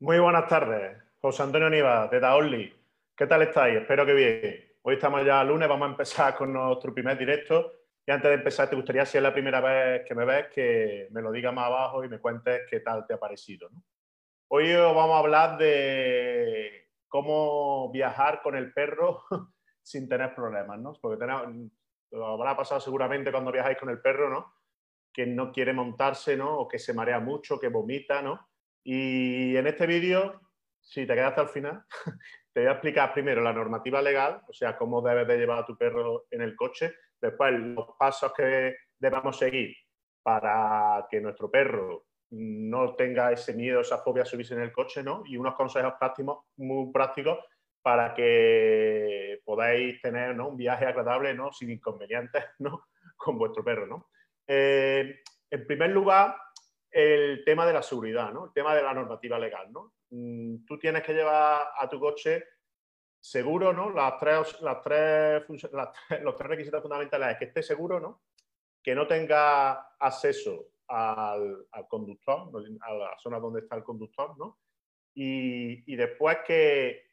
Muy buenas tardes, José Antonio Nivas, de Daoli. ¿Qué tal estáis? Espero que bien. Hoy estamos ya lunes, vamos a empezar con nuestro primer directo. Y antes de empezar, te gustaría, si es la primera vez que me ves, que me lo digas más abajo y me cuentes qué tal te ha parecido. Hoy vamos a hablar de cómo viajar con el perro sin tener problemas, ¿no? Porque tenemos, lo habrá pasado seguramente cuando viajáis con el perro, ¿no? Que no quiere montarse, ¿no? O que se marea mucho, que vomita, ¿no? Y en este vídeo, si te quedas hasta el final, te voy a explicar primero la normativa legal, o sea, cómo debes de llevar a tu perro en el coche, después los pasos que debamos seguir para que nuestro perro no tenga ese miedo, esa fobia a subirse en el coche, ¿no? Y unos consejos prácticos, muy prácticos para que podáis tener un viaje agradable, ¿no? Sin inconvenientes, ¿no? Con vuestro perro, ¿no? Eh, en primer lugar, el tema de la seguridad, ¿no? El tema de la normativa legal, ¿no? Mm, tú tienes que llevar a tu coche seguro, ¿no? Las tres, las tres, los tres requisitos fundamentales es que esté seguro, ¿no? Que no tenga acceso al, conductor, a la zona donde está el conductor, ¿no? Y, después que,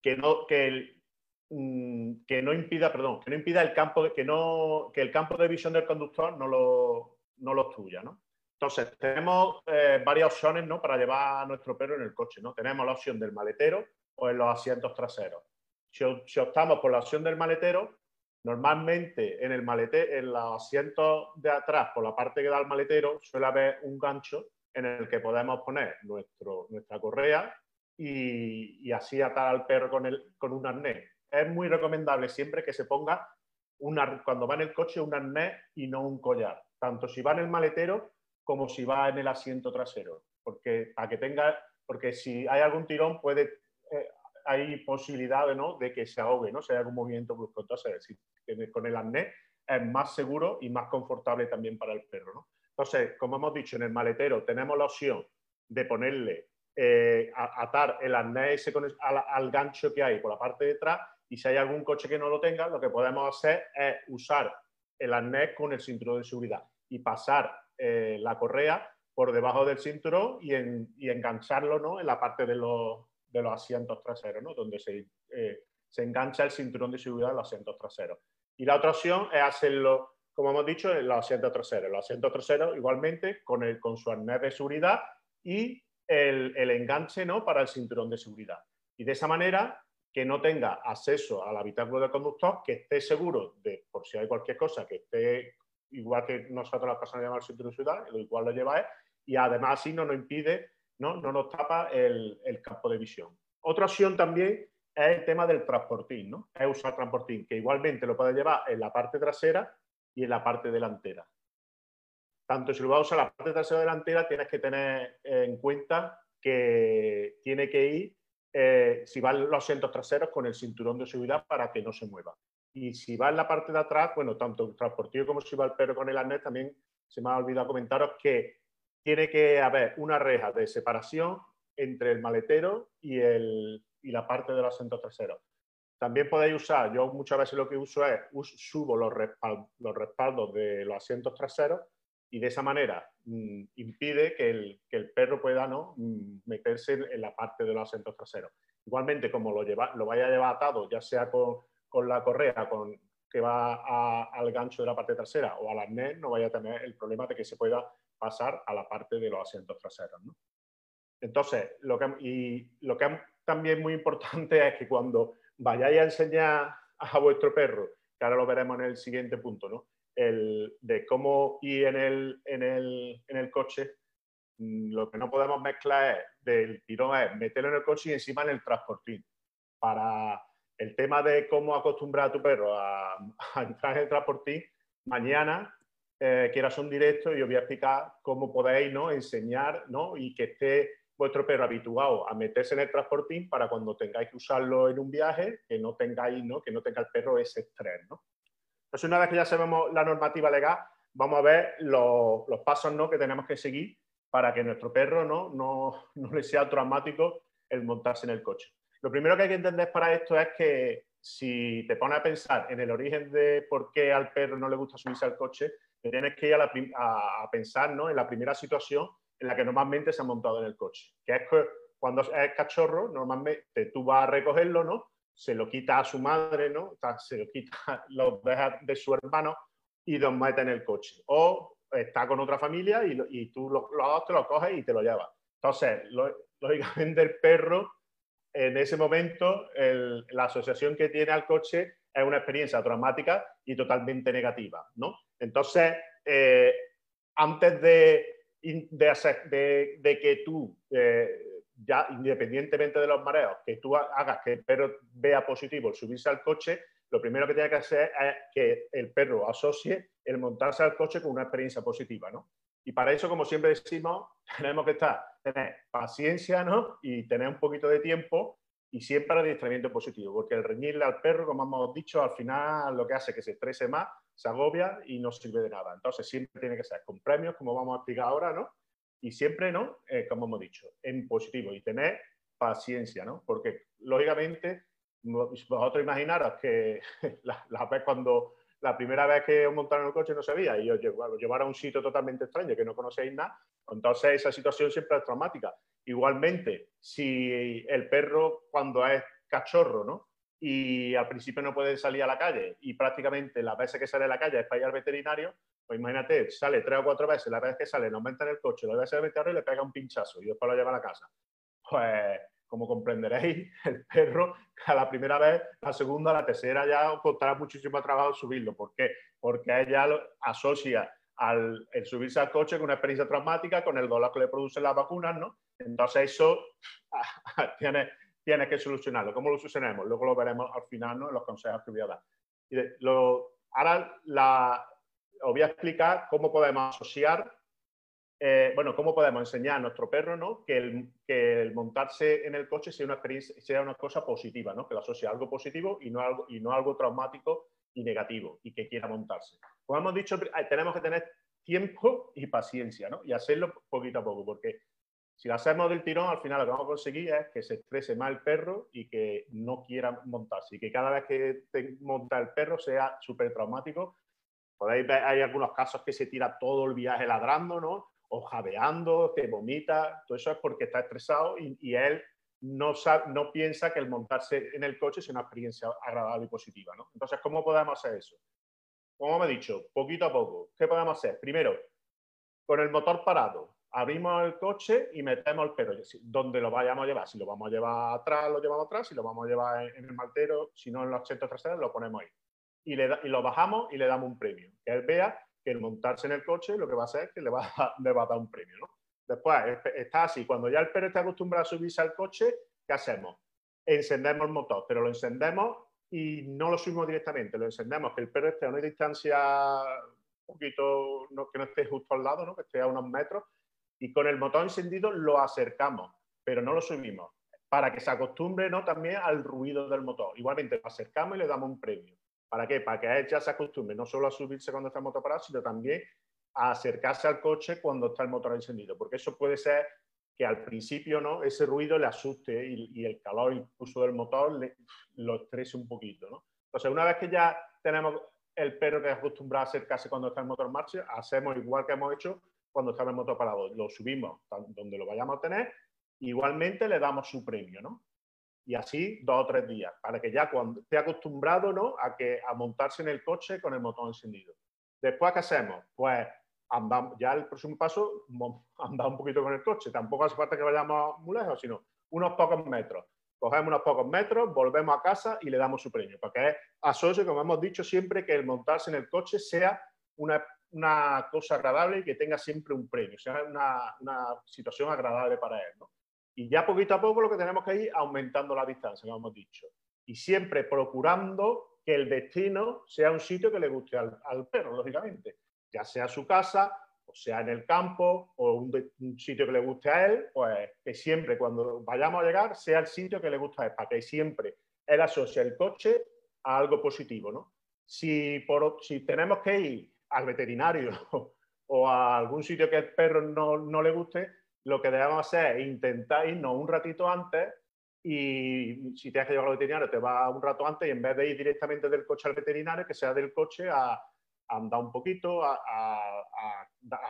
que, no, que, mm, que no impida, perdón, que no impida el campo, que no, que el campo de visión del conductor no lo, no lo obstruya, ¿no? Entonces, tenemos eh, varias opciones ¿no? para llevar a nuestro perro en el coche. ¿no? Tenemos la opción del maletero o en los asientos traseros. Si, optamos por la opción del maletero, normalmente en, el malete, en los asientos de atrás, por la parte que da el maletero, suele haber un gancho en el que podemos poner nuestro, nuestra correa y, así atar al perro con, el, con un arnés. Es muy recomendable siempre que se ponga una, cuando va en el coche un arnés y no un collar. Tanto si va en el maletero como si va en el asiento trasero, porque para que tenga, porque si hay algún tirón puede, eh, hay posibilidad ¿no? de que se ahogue, ¿no? si hay algún movimiento brusco. Entonces, con el arnés es más seguro y más confortable también para el perro. ¿no? Entonces, como hemos dicho, en el maletero tenemos la opción de ponerle, eh, atar el arnés al, al, gancho que hay por la parte de atrás y si hay algún coche que no lo tenga, lo que podemos hacer es usar el arnés con el cinturón de seguridad y pasar eh, la correa por debajo del cinturón y, engancharlo ¿no? en la parte de los, asientos traseros, ¿no? donde eh, se, engancha el cinturón de seguridad en los asientos traseros. Y la otra opción es hacerlo, como hemos dicho, en los asientos traseros. Los asientos traseros igualmente con, el, con su arnés de seguridad y el, el enganche ¿no? para el cinturón de seguridad. Y de esa manera que no tenga acceso al habitáculo del conductor, que esté seguro de, por si hay cualquier cosa, que esté igual que nosotros las personas llamamos cinturón de ciudad, lo igual lo lleváis, y además así no nos impide, no, no nos tapa el, campo de visión. Otra opción también es el tema del transportín, ¿no? Es usar transportín, que igualmente lo puedes llevar en la parte trasera y en la parte delantera. Tanto si lo vas a usar la parte trasera o delantera, tienes que tener en cuenta que tiene que ir, eh, si van los asientos traseros, con el cinturón de seguridad para que no se mueva. Y si va en la parte de atrás, bueno, tanto el transportillo como si va el perro con el arnés, también se me ha olvidado comentaros que tiene que haber una reja de separación entre el maletero y, el, y la parte del asiento trasero. También podéis usar, yo muchas veces lo que uso es, subo los, los respaldos de los asientos traseros y de esa manera mm, impide que el, que el, perro pueda ¿no? Mm, meterse en, la parte de los asientos traseros. Igualmente, como lo, lleva, lo vaya a llevar atado, ya sea con, con la correa con, que va al gancho de la parte trasera o al arnés, no vaya a tener el problema de que se pueda pasar a la parte de los asientos traseros. Entonces, lo que, y lo que es también muy importante es que cuando vayáis a enseñar a vuestro perro, que ahora lo veremos en el siguiente punto, ¿no? el, de cómo ir en el, en el, en el coche, mm, lo que no podemos mezclar es, del tirón es meterlo en el coche y encima en el transportín. Para, el tema de cómo acostumbrar a tu perro a, entrar en el transportín, mañana eh, quieras un directo y os voy a explicar cómo podéis ¿no? enseñar ¿no? y que esté vuestro perro habituado a meterse en el transportín para cuando tengáis que usarlo en un viaje, que no tengáis, ¿no? que no tenga el perro ese estrés. Entonces, una vez que ya sabemos la normativa legal, vamos a ver los, pasos ¿no? que tenemos que seguir para que nuestro perro ¿no? No, no le sea traumático el montarse en el coche. Lo primero que hay que entender para esto es que si te pones a pensar en el origen de por qué al perro no le gusta subirse al coche, tienes que ir a, pensar ¿no? en la primera situación en la que normalmente se ha montado en el coche, que es que cuando es cachorro, normalmente tú vas a recogerlo, ¿no? Se lo quita a su madre, ¿no? Se lo quita, lo deja de su hermano y los mete en el coche. O está con otra familia y, tú los, dos te lo coges y te lo llevas. Entonces, lógicamente el perro, en ese momento, la asociación que tiene al coche es una experiencia traumática y totalmente negativa, ¿no? Entonces, eh, antes de, que tú, eh, ya independientemente de los mareos, que tú hagas que el perro vea positivo el subirse al coche, lo primero que tiene que hacer es que el perro asocie el montarse al coche con una experiencia positiva, ¿no? Y para eso, como siempre decimos, tenemos que estar, tener paciencia, ¿no? Y tener un poquito de tiempo y siempre adiestramiento positivo, porque el reñirle al perro, como hemos dicho, al final lo que hace es que se estrese más, se agobia y no sirve de nada. Entonces siempre tiene que ser con premios, como vamos a explicar ahora, ¿no? Y siempre, ¿no? Eh, como hemos dicho, en positivo y tener paciencia, ¿no? Porque lógicamente vosotros imaginaros que la, vez cuando la primera vez que montaron el coche no sabía y os llevaron a un sitio totalmente extraño que no conocéis nada, entonces esa situación siempre es traumática. Igualmente, si el perro cuando es cachorro, ¿no? Y al principio no puede salir a la calle y prácticamente las veces que sale a la calle es para ir al veterinario, pues imagínate, sale tres o cuatro veces, la vez que sale, no aumenta en el coche, lo debe ser el veterinario y le pega un pinchazo y después lo lleva a la casa. Pues como comprenderéis, el perro a la primera vez, la segunda, la tercera ya os costará muchísimo trabajo subirlo. ¿Por qué? Porque ella asocia al el subirse al coche con una experiencia traumática, con el dolor que le producen las vacunas, ¿no? Entonces eso tiene, tiene que solucionarlo. ¿Cómo lo solucionamos? Luego lo veremos al final ¿no? en los consejos que voy a dar. lo, ahora la, os voy a explicar cómo podemos asociar eh, bueno, ¿cómo podemos enseñar a nuestro perro ¿no? que, el, que, el, montarse en el coche sea una, experiencia, sea una cosa positiva, ¿no? que lo asocie a algo positivo y no algo, y no algo traumático y negativo y que quiera montarse? Como hemos dicho, eh, tenemos que tener tiempo y paciencia ¿no? y hacerlo poquito a poco, porque si lo hacemos del tirón, al final lo que vamos a conseguir es que se estrese más el perro y que no quiera montarse y que cada vez que te monta el perro sea súper traumático. Podéis ver, hay algunos casos que se tira todo el viaje ladrando, ¿no? O jadeando, te vomita, todo eso es porque está estresado y, él no, no piensa que el montarse en el coche es una experiencia agradable y positiva. ¿no? Entonces, ¿cómo podemos hacer eso? Como me he dicho, poquito a poco. ¿Qué podemos hacer? Primero, con el motor parado, abrimos el coche y metemos el perro, donde lo vayamos a llevar. Si lo vamos a llevar atrás, lo llevamos atrás. Si lo vamos a llevar en, el maltero, si no en los asientos traseros, lo ponemos ahí. Y, le y lo bajamos y le damos un premio. Que él vea el montarse en el coche lo que va a hacer es que le va a, le va a dar un premio. ¿no? Después está así, cuando ya el perro está acostumbrado a subirse al coche, ¿qué hacemos? Encendemos el motor, pero lo encendemos y no lo subimos directamente, lo encendemos, que el perro esté a una distancia un poquito, que no esté justo al lado, ¿no? que esté a unos metros, y con el motor encendido lo acercamos, pero no lo subimos, para que se acostumbre ¿no? también al ruido del motor. Igualmente lo acercamos y le damos un premio. ¿Para qué? Para que él ya se acostumbre no solo a subirse cuando está el motor parado, sino también a acercarse al coche cuando está el motor encendido, porque eso puede ser que al principio ¿no? ese ruido le asuste y, el calor incluso del motor lo estrese un poquito. ¿no? Entonces, una vez que ya tenemos el perro que es acostumbrado a acercarse cuando está el motor en marcha, hacemos igual que hemos hecho cuando está el motor parado. Lo subimos donde lo vayamos a tener, igualmente le damos su premio. ¿no? Y así dos o tres días, para que ya cuando esté acostumbrado ¿no? a, que, a montarse en el coche con el motor encendido. Después, ¿qué hacemos? Pues andamos, ya el próximo paso, andar un poquito con el coche. Tampoco hace falta que vayamos muy lejos, sino unos pocos metros. Cogemos unos pocos metros, volvemos a casa y le damos su premio. Porque es asocio, como hemos dicho siempre, que el montarse en el coche sea una, una cosa agradable y que tenga siempre un premio, sea una, una situación agradable para él. ¿no? Y ya poquito a poco lo que tenemos que ir aumentando la distancia, como hemos dicho. Y siempre procurando que el destino sea un sitio que le guste al, perro, lógicamente. Ya sea su casa, o sea en el campo, o un, sitio que le guste a él, pues que siempre cuando vayamos a llegar sea el sitio que le guste a él, para que siempre él asocie el coche a algo positivo. ¿no? Si, por, si tenemos que ir al veterinario o a algún sitio que el perro no, no le guste, lo que debemos hacer es intentar irnos un ratito antes y si tienes que llevar al veterinario te va un rato antes y en vez de ir directamente del coche al veterinario, que sea del coche a, andar un poquito, a,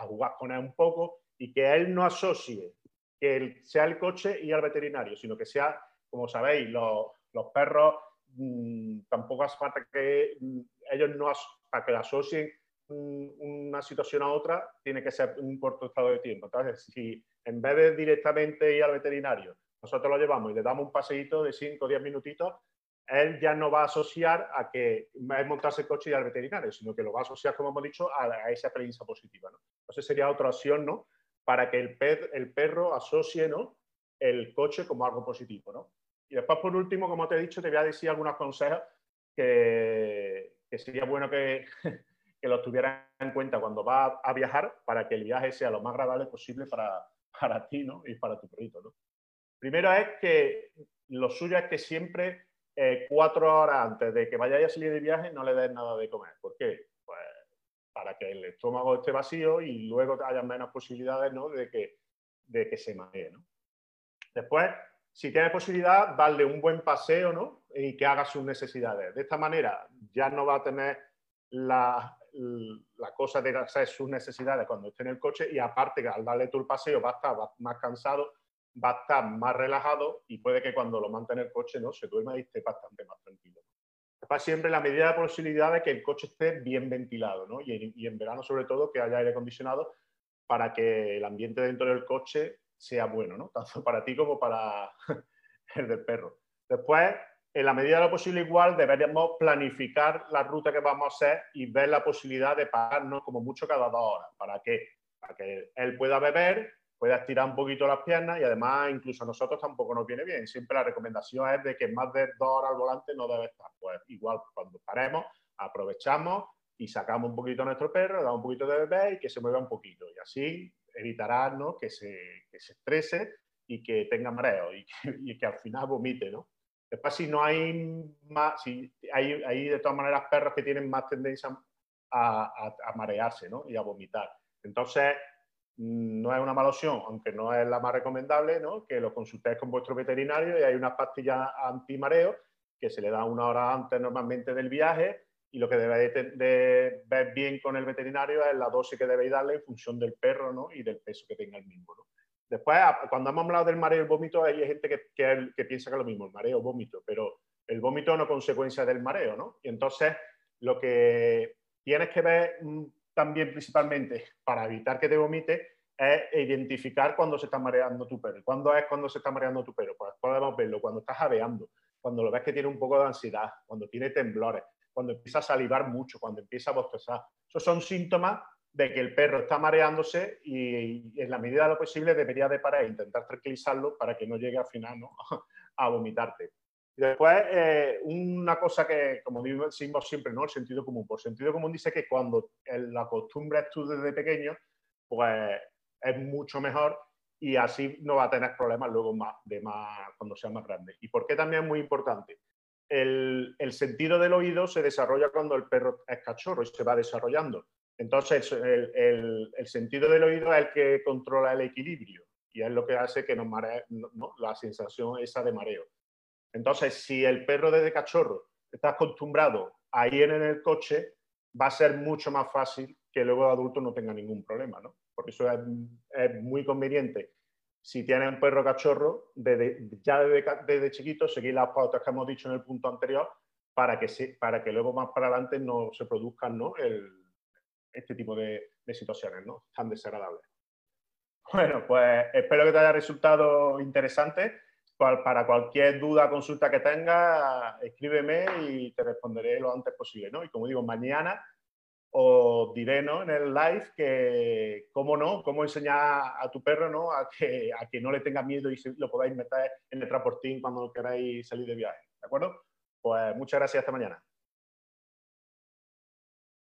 jugar con él un poco y que él no asocie que sea el coche y al veterinario, sino que sea, como sabéis, los, perros mm, tampoco hace falta que mm, ellos no, para que asocien una situación a otra, tiene que ser un corto estado de tiempo. Entonces, si en vez de directamente ir al veterinario, nosotros lo llevamos y le damos un paseíto de 5 o 10 minutitos, él ya no va a asociar a que es montarse el coche y ir al veterinario, sino que lo va a asociar, como hemos dicho, a, esa experiencia positiva. ¿no? Entonces sería otra opción, ¿no? Para que el, el perro asocie, ¿no? El coche como algo positivo, ¿no? Y después, por último, como te he dicho, te voy a decir algunos consejos que, que sería bueno que, que los tuvieras en cuenta cuando vas a viajar para que el viaje sea lo más agradable posible para, para ti ¿no? y para tu perrito. ¿no? Primero es que lo suyo es que siempre eh, cuatro horas antes de que vayáis a salir de viaje no le des nada de comer. ¿Por qué? Pues para que el estómago esté vacío y luego haya menos posibilidades ¿no? de, que, de que se maree. ¿no? Después, si tienes posibilidad, darle un buen paseo ¿no? y que haga sus necesidades. De esta manera ya no va a tener la, la cosa de hacer sus necesidades cuando esté en el coche y aparte que al darle tú el paseo va a estar más cansado, va a estar más relajado y puede que cuando lo mantén en el coche no se duerma y esté bastante más tranquilo. Para siempre la medida de posibilidad de que el coche esté bien ventilado ¿no? y, y en verano sobre todo que haya aire acondicionado para que el ambiente dentro del coche sea bueno, ¿no? tanto para ti como para el del perro. Después, en la medida de lo posible igual deberíamos planificar la ruta que vamos a hacer y ver la posibilidad de pararnos como mucho cada dos horas. ¿Para qué? Para que él pueda beber, pueda estirar un poquito las piernas y además incluso a nosotros tampoco nos viene bien. Siempre la recomendación es de que más de dos horas al volante no debe estar. Pues igual cuando paremos, aprovechamos y sacamos un poquito a nuestro perro, damos un poquito de bebé y que se mueva un poquito. Y así evitará que, se, que se estrese y que tenga mareo y que, y que al final vomite, ¿no? Después, si no hay más, si hay, hay de todas maneras perros que tienen más tendencia a, marearse ¿no? y a vomitar. Entonces, mm, no es una mala opción, aunque no es la más recomendable, ¿no? que lo consultéis con vuestro veterinario y hay unas pastillas antimareo que se le dan una hora antes normalmente del viaje y lo que debéis de, ver bien con el veterinario es la dosis que debéis darle en función del perro ¿no? y del peso que tenga el mismo. ¿no? Después, cuando hemos hablado del mareo y el vómito, hay gente que, piensa que es lo mismo, el mareo vómito, pero el vómito es una consecuencia del mareo, ¿no? Y entonces, lo que tienes que ver mm, también principalmente para evitar que te vomite es identificar cuando se está mareando tu perro. ¿Cuándo es cuando se está mareando tu perro? Pues podemos verlo cuando estás jadeando, cuando lo ves que tiene un poco de ansiedad, cuando tiene temblores, cuando empieza a salivar mucho, cuando empieza a bostezar. Esos son síntomas de que el perro está mareándose y, en la medida de lo posible debería de parar e intentar tranquilizarlo para que no llegue al final ¿no? a vomitarte. Y después, eh, una cosa que, como decimos siempre, ¿no? el sentido común. Por sentido común dice que cuando la costumbre es tú desde pequeño, pues es mucho mejor y así no va a tener problemas luego de más, cuando sea más grande. ¿Y por qué también es muy importante? El, sentido del oído se desarrolla cuando el perro es cachorro y se va desarrollando. Entonces, el, sentido del oído es el que controla el equilibrio y es lo que hace que nos maree la sensación esa de mareo. Entonces, si el perro desde cachorro está acostumbrado a ir en el coche, va a ser mucho más fácil que luego de adulto no tenga ningún problema, ¿no? Por eso es, muy conveniente, si tiene un perro cachorro, ya desde, chiquito, seguir las pautas que hemos dicho en el punto anterior para que, para que luego más para adelante no se produzcan ¿no? El, este tipo de, situaciones ¿no? tan desagradables. Bueno, pues espero que te haya resultado interesante. Para cualquier duda consulta que tengas, escríbeme y te responderé lo antes posible. ¿no? Y como digo, mañana os diré ¿no? en el live que, cómo no, cómo enseñar a tu perro ¿no? a, que, a que no le tenga miedo y lo podáis meter en el transportín cuando queráis salir de viaje. ¿De acuerdo? Pues muchas gracias, hasta mañana.